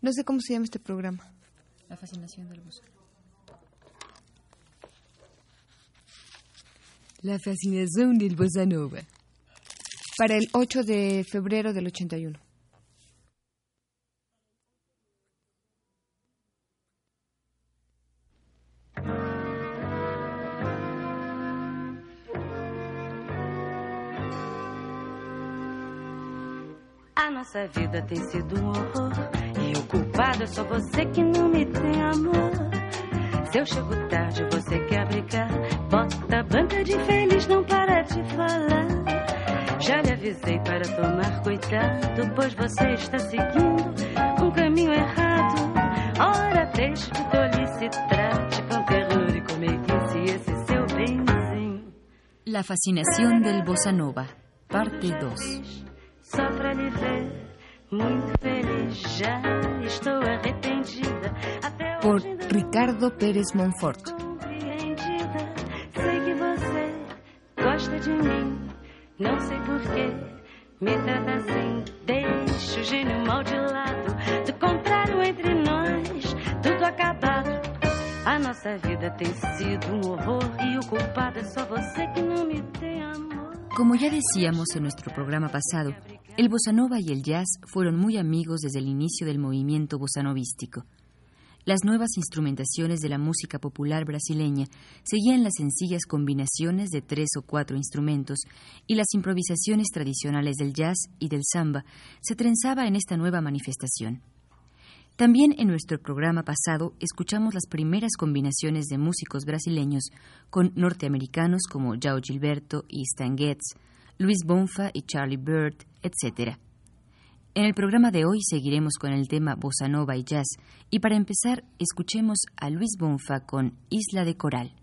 No sé cómo se llama este programa. La fascinación del bossa. La fascinación del bossa nova. Para el 8 de febrero del 81. Nossa vida tem sido um horror. E o culpado é só você que não me tem amor. Se eu chego tarde, você quer brigar. Bota a banca de feliz, não para de falar. Já lhe avisei para tomar cuidado, pois você está seguindo um caminho errado. Ora, deixe de tolice, trate com terror e com meiguice esse seu benzinho. La fascinación del bossa nova, parte 2. Muito feliz, já estou arrependida. Até Por Ricardo Pérez Monfort. Sei que você gosta de mim, não sei porquê. Me trata assim, deixa o gênio mal de lado. Do contrário, entre nós, tudo acabado. A nossa vida tem sido um horror e o culpado é só você que não me tem amor. Como ya decíamos en nuestro programa pasado, el bossa nova y el jazz fueron muy amigos desde el inicio del movimiento bossanovístico. Las nuevas instrumentaciones de la música popular brasileña seguían las sencillas combinaciones de tres o cuatro instrumentos y las improvisaciones tradicionales del jazz y del samba se trenzaba en esta nueva manifestación. También en nuestro programa pasado escuchamos las primeras combinaciones de músicos brasileños con norteamericanos como João Gilberto y Stan Getz, Luis Bonfa y Charlie Bird, etc. En el programa de hoy seguiremos con el tema bossa nova y jazz y para empezar escuchemos a Luis Bonfa con Isla de Coral.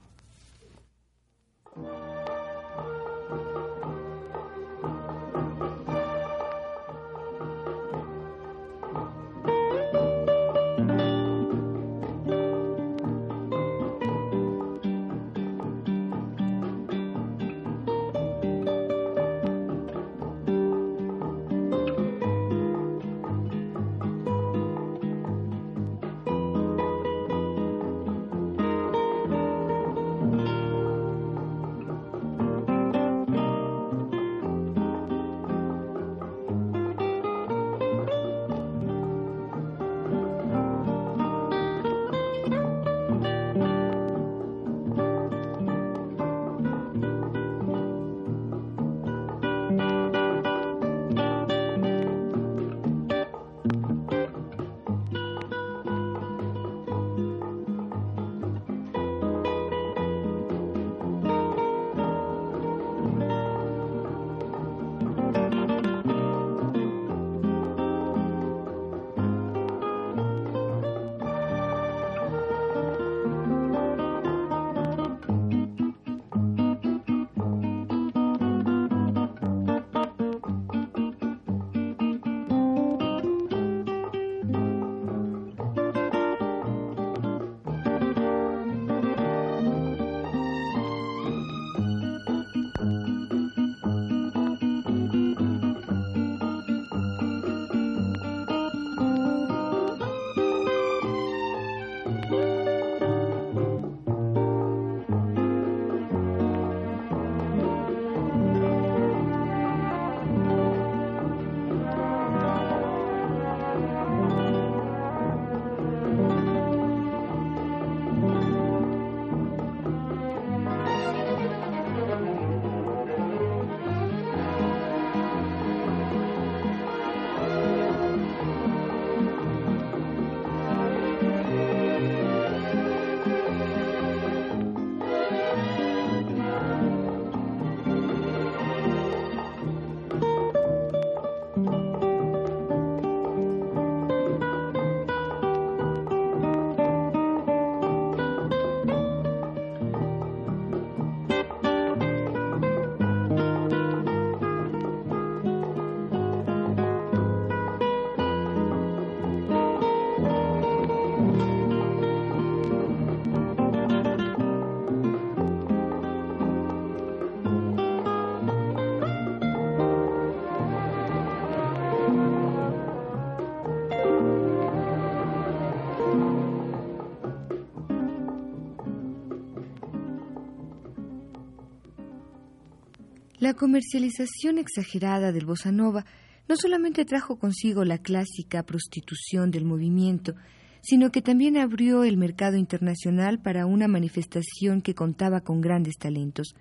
La comercialización exagerada del bossa nova no solamente trajo consigo la clásica prostitución del movimiento, sino que también abrió el mercado internacional para una manifestación que contaba con grandes talentos.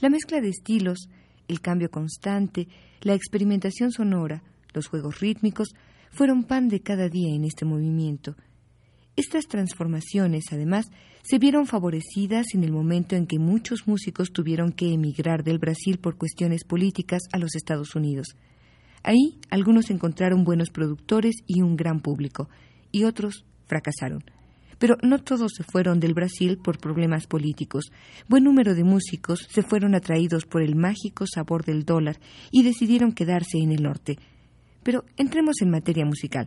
La mezcla de estilos, el cambio constante, la experimentación sonora, los juegos rítmicos, fueron pan de cada día en este movimiento. Estas transformaciones, además, se vieron favorecidas en el momento en que muchos músicos tuvieron que emigrar del Brasil por cuestiones políticas a los Estados Unidos. Ahí algunos encontraron buenos productores y un gran público, y otros fracasaron. Pero no todos se fueron del Brasil por problemas políticos. Buen número de músicos se fueron atraídos por el mágico sabor del dólar y decidieron quedarse en el norte. Pero entremos en materia musical.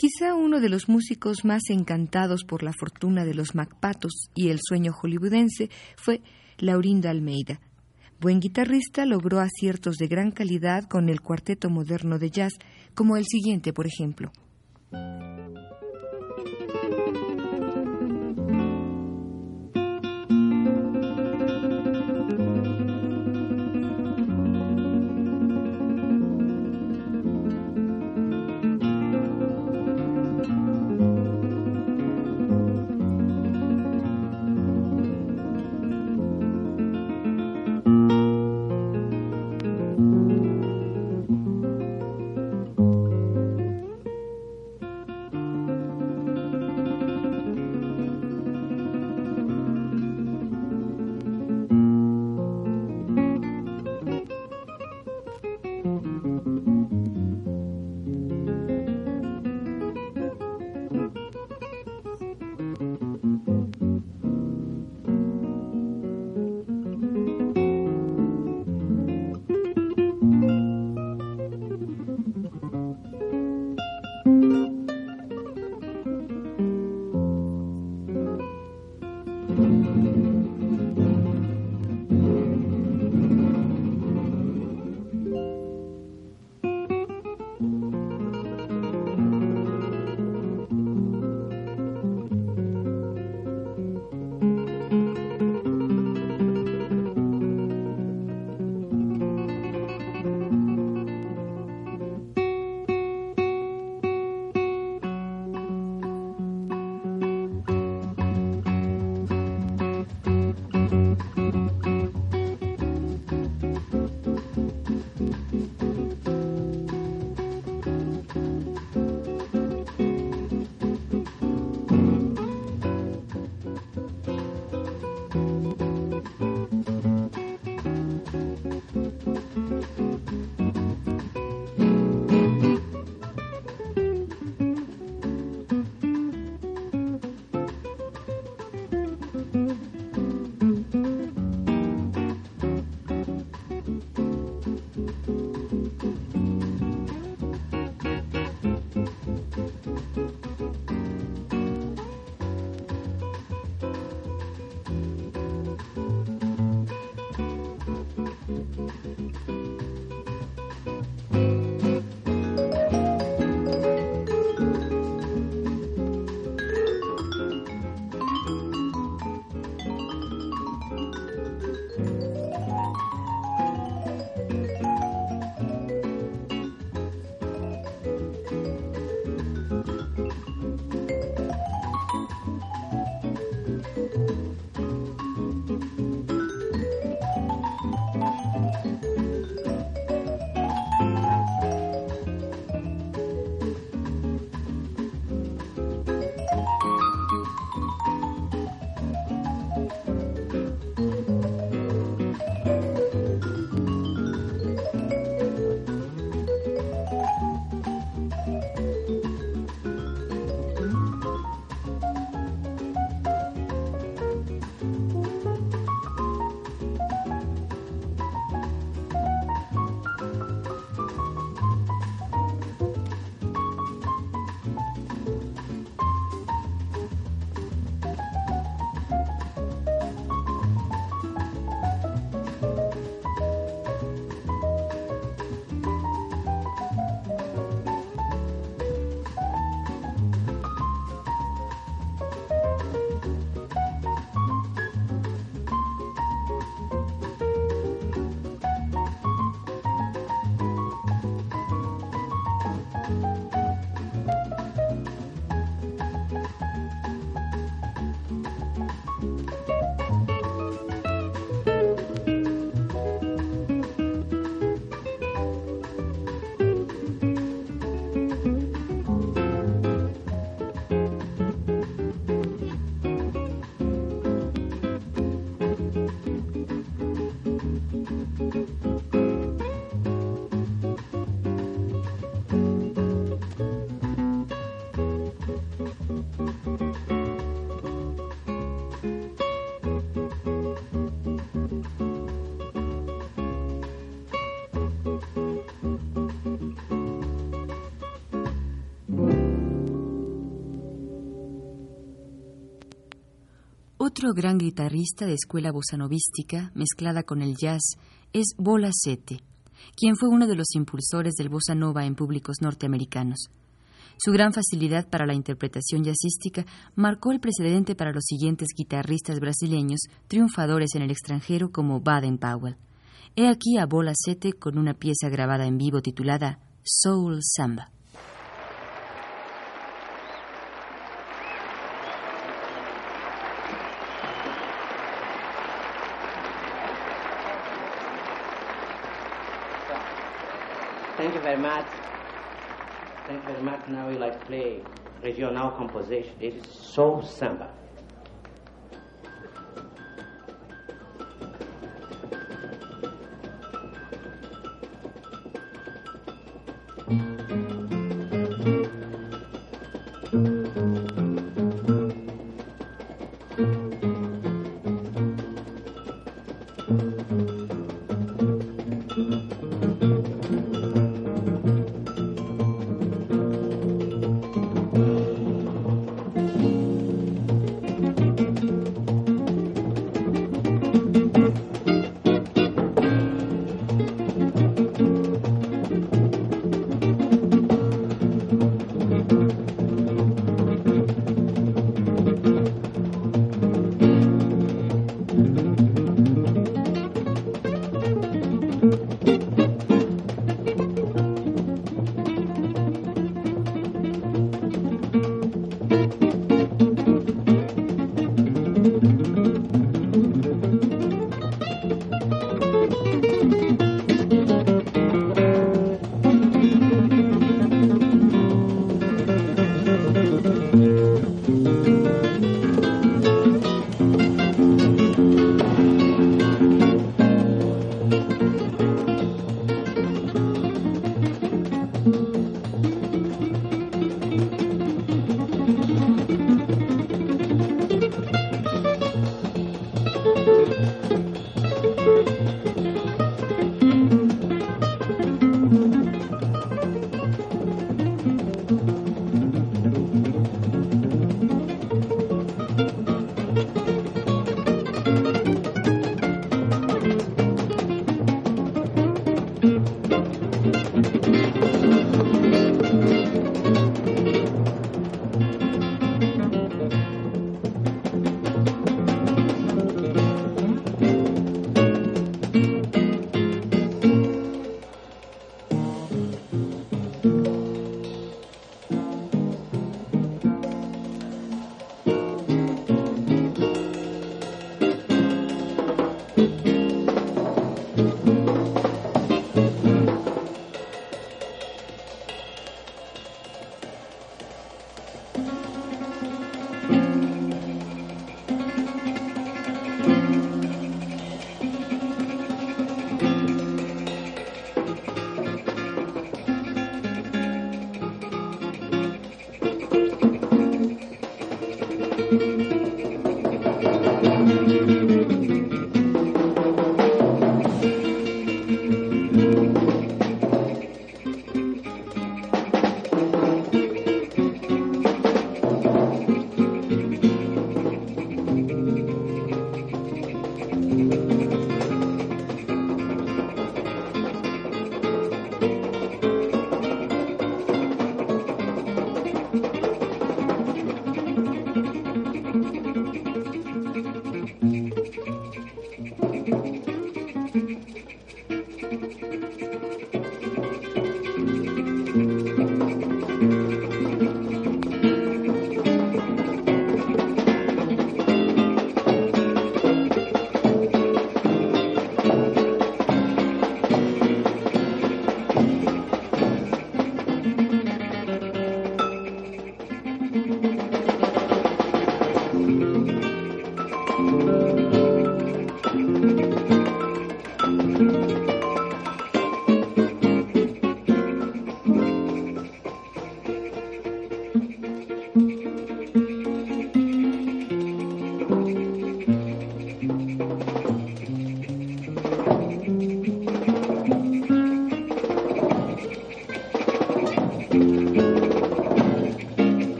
Quizá uno de los músicos más encantados por la fortuna de los Macpatos y el sueño hollywoodense fue Laurinda Almeida. Buen guitarrista, logró aciertos de gran calidad con el cuarteto moderno de jazz, como el siguiente, por ejemplo. Otro gran guitarrista de escuela bossanovística, mezclada con el jazz, es Bola Sete, quien fue uno de los impulsores del bossa nova en públicos norteamericanos. Su gran facilidad para la interpretación jazzística marcó el precedente para los siguientes guitarristas brasileños triunfadores en el extranjero como Baden Powell. He aquí a Bola Sete con una pieza grabada en vivo titulada Soul Samba. Much. Thank you very much. Now we like to play regional composition. It is so Samba.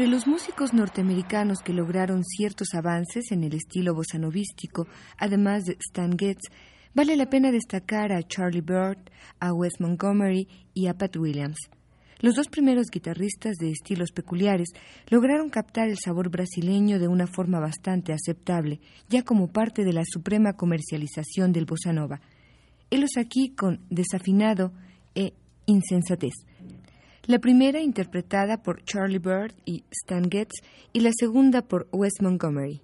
Entre los músicos norteamericanos que lograron ciertos avances en el estilo bossanovístico, además de Stan Getz, vale la pena destacar a Charlie Bird, a Wes Montgomery y a Pat Williams. Los dos primeros guitarristas de estilos peculiares lograron captar el sabor brasileño de una forma bastante aceptable, ya como parte de la suprema comercialización del bossa nova. Helos aquí con Desafinado e Insensatez la primera interpretada por Charlie Bird y Stan Getz y la segunda por Wes Montgomery.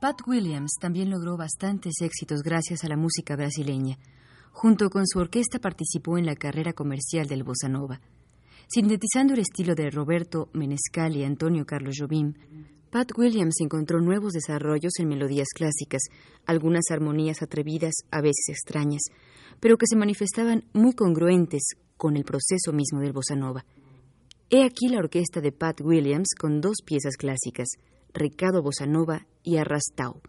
Pat Williams también logró bastantes éxitos gracias a la música brasileña. Junto con su orquesta participó en la carrera comercial del bossa nova. Sintetizando el estilo de Roberto Menescal y Antonio Carlos Jobim, Pat Williams encontró nuevos desarrollos en melodías clásicas, algunas armonías atrevidas, a veces extrañas, pero que se manifestaban muy congruentes con el proceso mismo del bossa nova. He aquí la orquesta de Pat Williams con dos piezas clásicas, Ricardo Bossa Nova y Arrastau.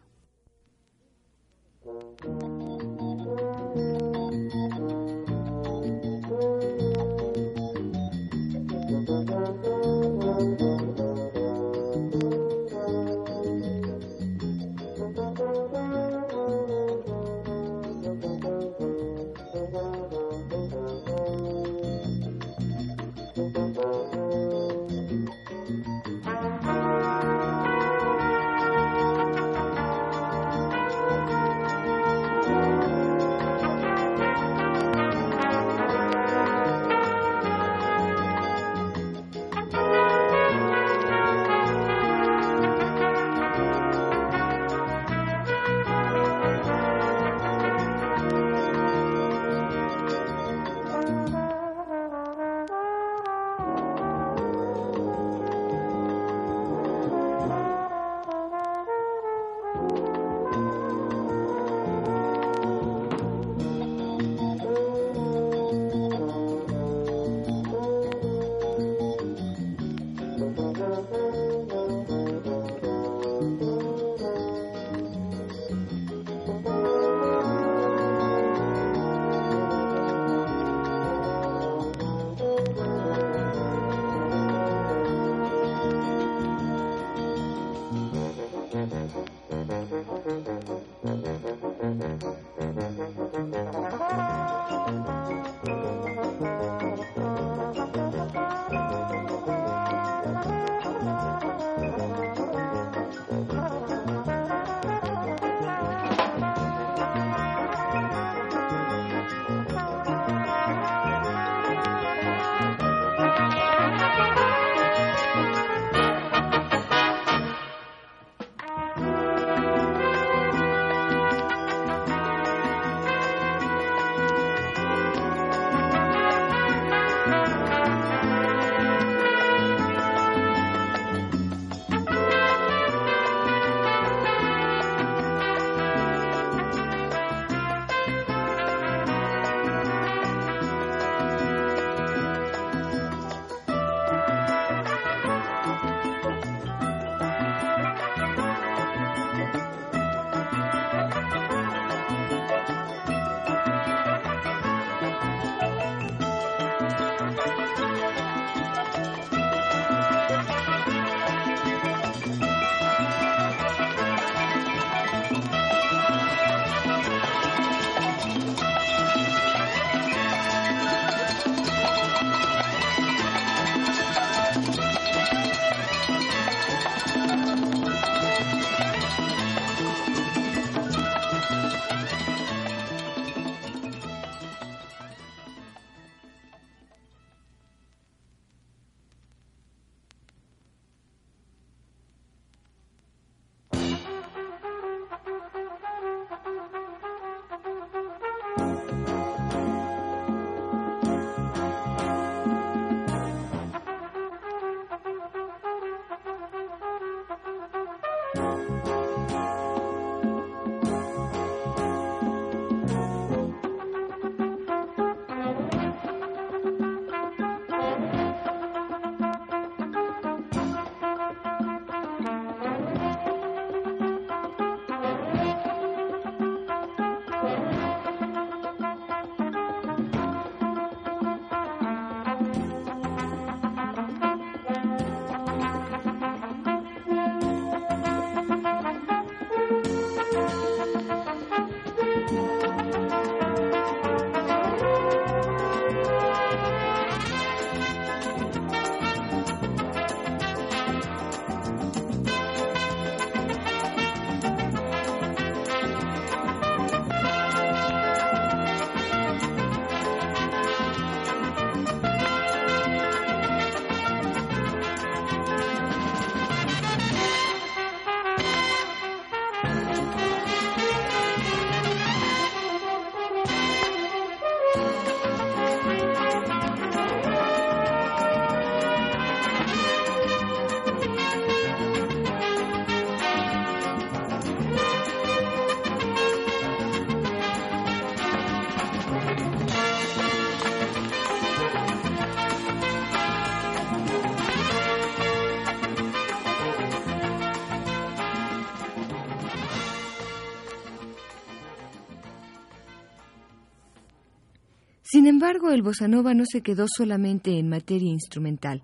El bossa nova no se quedó solamente en materia instrumental.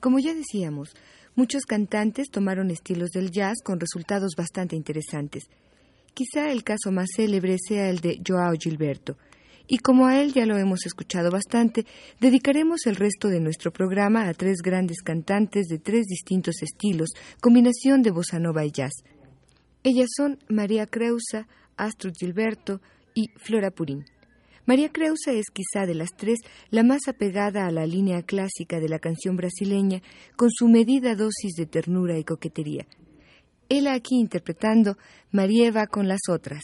Como ya decíamos, muchos cantantes tomaron estilos del jazz con resultados bastante interesantes. Quizá el caso más célebre sea el de Joao Gilberto, y como a él ya lo hemos escuchado bastante, dedicaremos el resto de nuestro programa a tres grandes cantantes de tres distintos estilos, combinación de bossa nova y jazz. Ellas son María Creusa, Astrid Gilberto y Flora Purín. María Creusa es quizá de las tres la más apegada a la línea clásica de la canción brasileña, con su medida dosis de ternura y coquetería. Él aquí interpretando María va con las otras.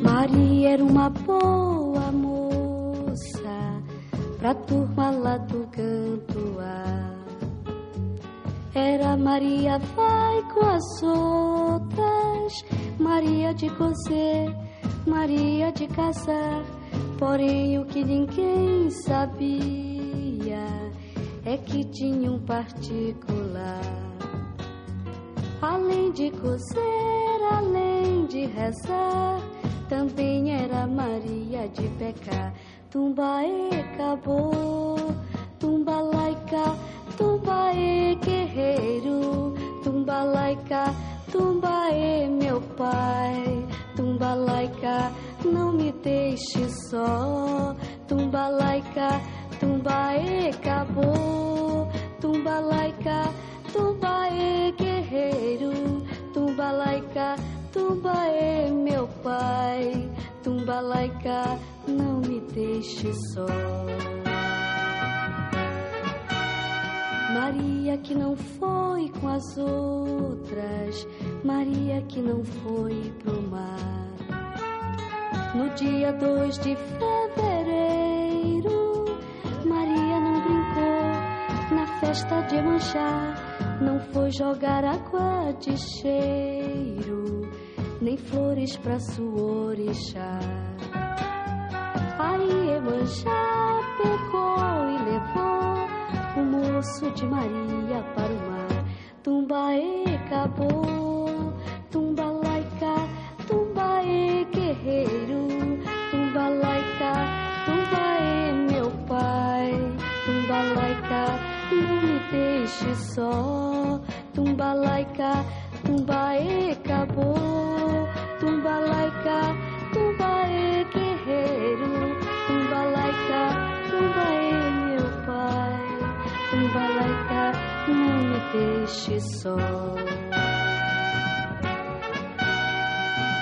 Maria era uma boa pra turma lá do canto A. Era Maria vai com as outras, Maria de cozer, Maria de casar. Porém o que ninguém sabia é que tinha um particular. Além de cozer, além de rezar também era Maria de pecar. Tumbaê acabou, tumba laica, tumbaê guerreiro, tumba laica, tumbaê meu pai, tumba laica, não me deixe só, tumba laica, tumbaê acabou, tumba laica, tumbaê guerreiro, tumba laica, Tumbaê, meu pai, tumba laica, não me deixe só. Maria que não foi com as outras, Maria que não foi pro mar. No dia 2 de fevereiro, Maria não brincou na festa de manchar, não foi jogar água de cheiro nem flores pra sua orixá. Aí Emanjá pegou e levou o moço de Maria para o mar. Tumbaê acabou, tumba laica, tumbaê guerreiro, tumba laica, tumbaê meu pai, tumba laica, não me deixe só, tumba laica, tumbaê acabou. Deixe só.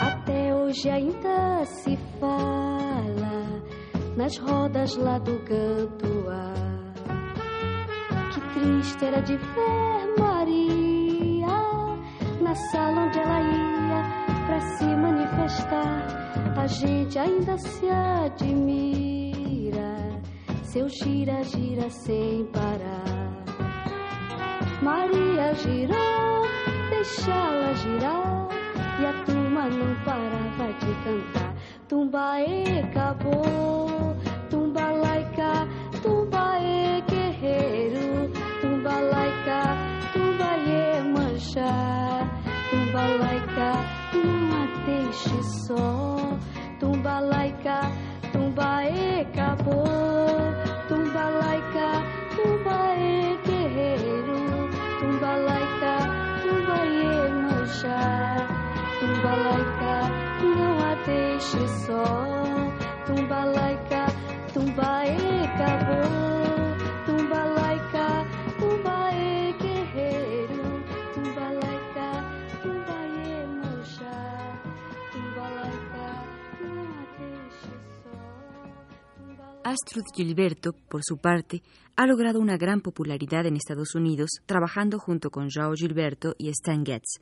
Até hoje ainda se fala nas rodas lá do Gantuá. Que triste era de ver Maria na sala onde ela ia para se manifestar, a gente ainda se admira. Seu gira, gira sem parar. Maria girou, deixá-la girar. E a turma não parava de cantar. Tumbaê acabou, tumba laica, tumbaê guerreiro, tumba laica, tumbaê manchar, tumba laica deixe só. Deixe Gilberto, por su parte, ha logrado una gran popularidad en Estados Unidos trabajando junto con Joao Gilberto y Stan Getz.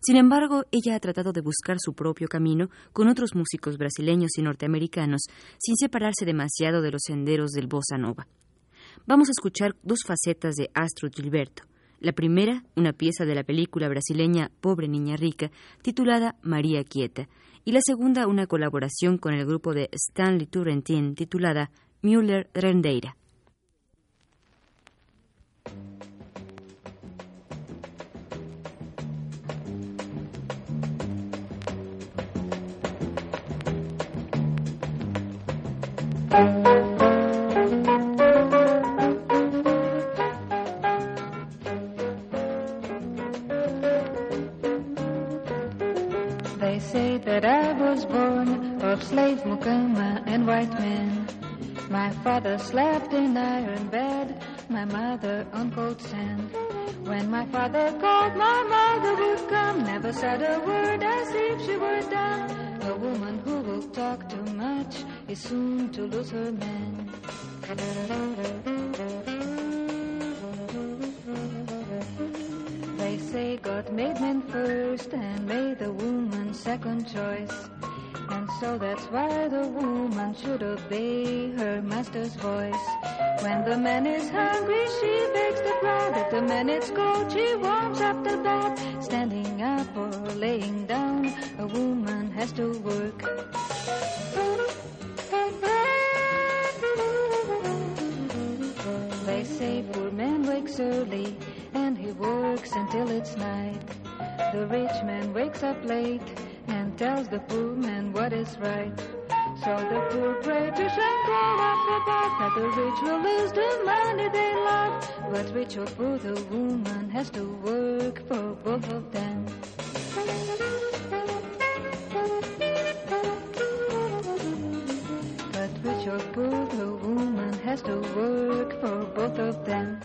Sin embargo, ella ha tratado de buscar su propio camino con otros músicos brasileños y norteamericanos sin separarse demasiado de los senderos del bossa nova. Vamos a escuchar dos facetas de Astrud Gilberto. La primera, una pieza de la película brasileña Pobre Niña Rica, titulada María Quieta, y la segunda una colaboración con el grupo de Stanley Turrentine titulada Müller Rendeira. Father slept in iron bed, my mother on cold sand. When my father called, my mother would come, never said a word as if she were dumb. A woman who will talk to much soon to lose her man. They say God made men first and made the woman second choice. And so that's why the woman should obey her master's voice. When the man is hungry, she bakes the bread. If the man is cold, she warms up the bed. Standing up or laying down, a woman has to work. Say poor man wakes early and he works until it's night. The rich man wakes up late and tells the poor man what is right. So the poor pray to Shango up above that the rich will lose the money they love. But rich or poor, the woman has to work for both of them. But rich or poor, has to work for both of them.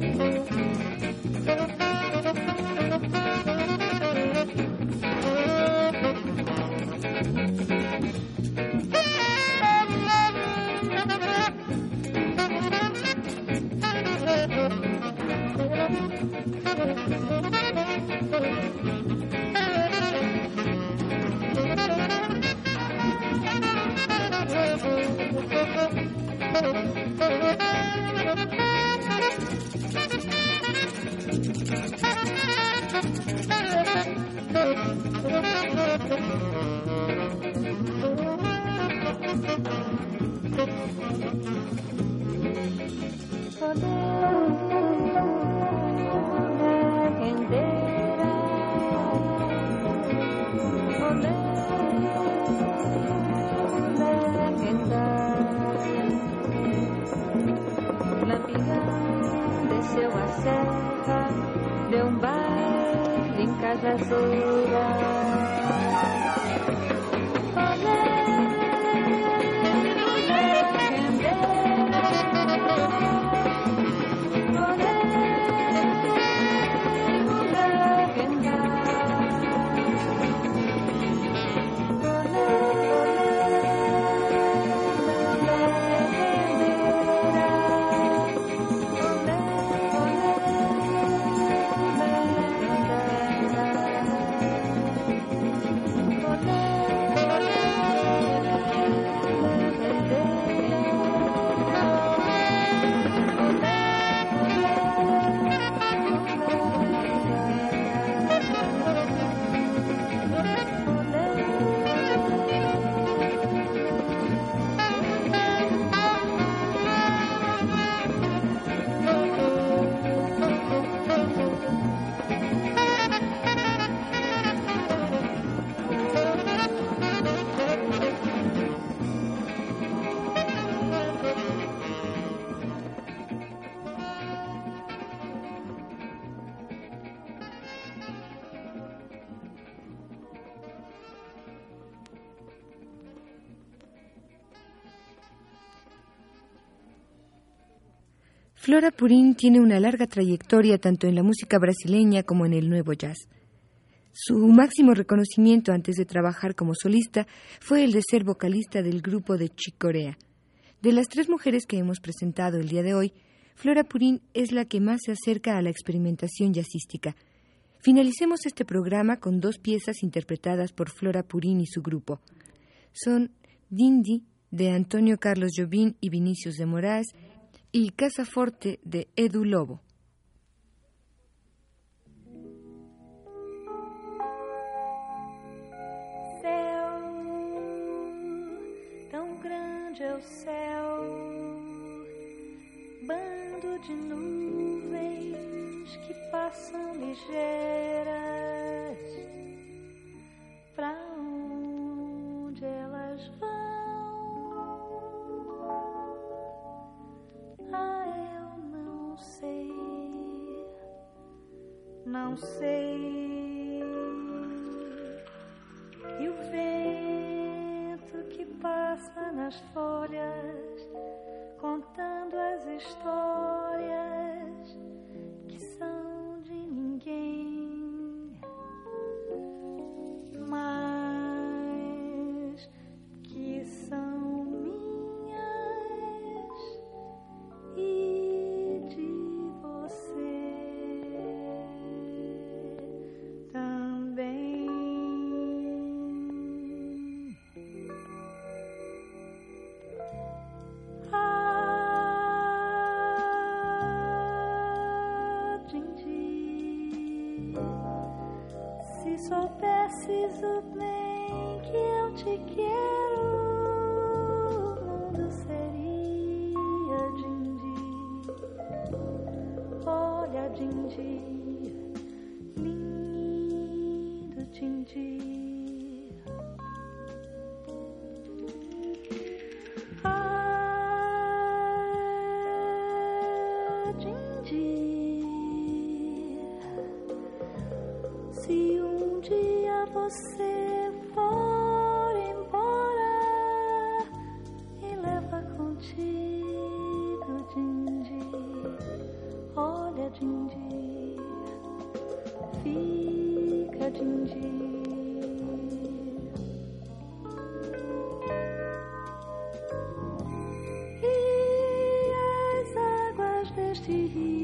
Thank you. Flora Purín tiene una larga trayectoria tanto en la música brasileña como en el nuevo jazz. Su máximo reconocimiento antes de trabajar como solista fue el de ser vocalista del grupo de Chicorea. De las tres mujeres que hemos presentado el día de hoy, Flora Purín es la que más se acerca a la experimentación jazzística. Finalicemos este programa con dos piezas interpretadas por Flora Purín y su grupo. Son Dindi de Antonio Carlos Jobim y Vinicius de Moraes y Casa Forte de Edu Lobo. Céu, tão grande é o céu, bando de nuvens que passam ligeiras. Pra sei. E o vento que passa nas folhas, contando as histórias see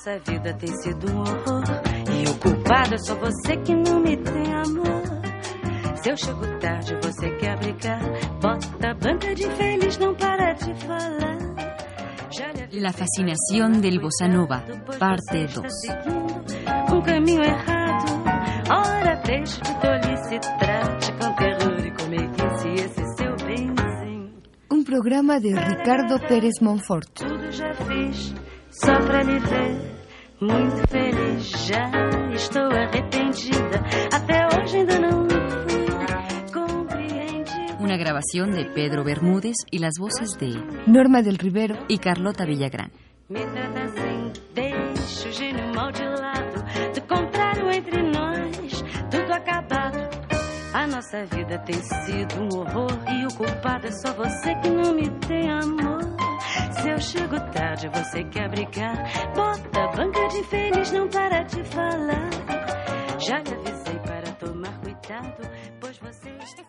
nossa vida tem sido um horror. E o culpado é só você que não me tem amor. Se eu chego tarde, você quer brincar. Bota banca de feliz, não para de falar. La fascinación del bossa nova, parte 2. Um caminho errado, ora deixe de tolice, trate com terror e comeguice esse seu benzinho. Un programa de Ricardo Pérez Monfort. Tudo já fiz, só pra lhe ver. Muito feliz, já estou arrependida. Até hoje ainda não fui compreendida. Una grabación de Pedro Bermúdez y las voces de Norma del Rivero. y Carlota Villagrán. Me trata assim, deixa o gênio mal de lado. Do contrário, entre nós, tudo acabado. A nossa vida tem sido um horror e o culpado é só você que não me tem amor. Se eu chego tarde, você quer brigar. Bota banca de feliz, não para de falar. Já lhe avisei para tomar cuidado, pois você está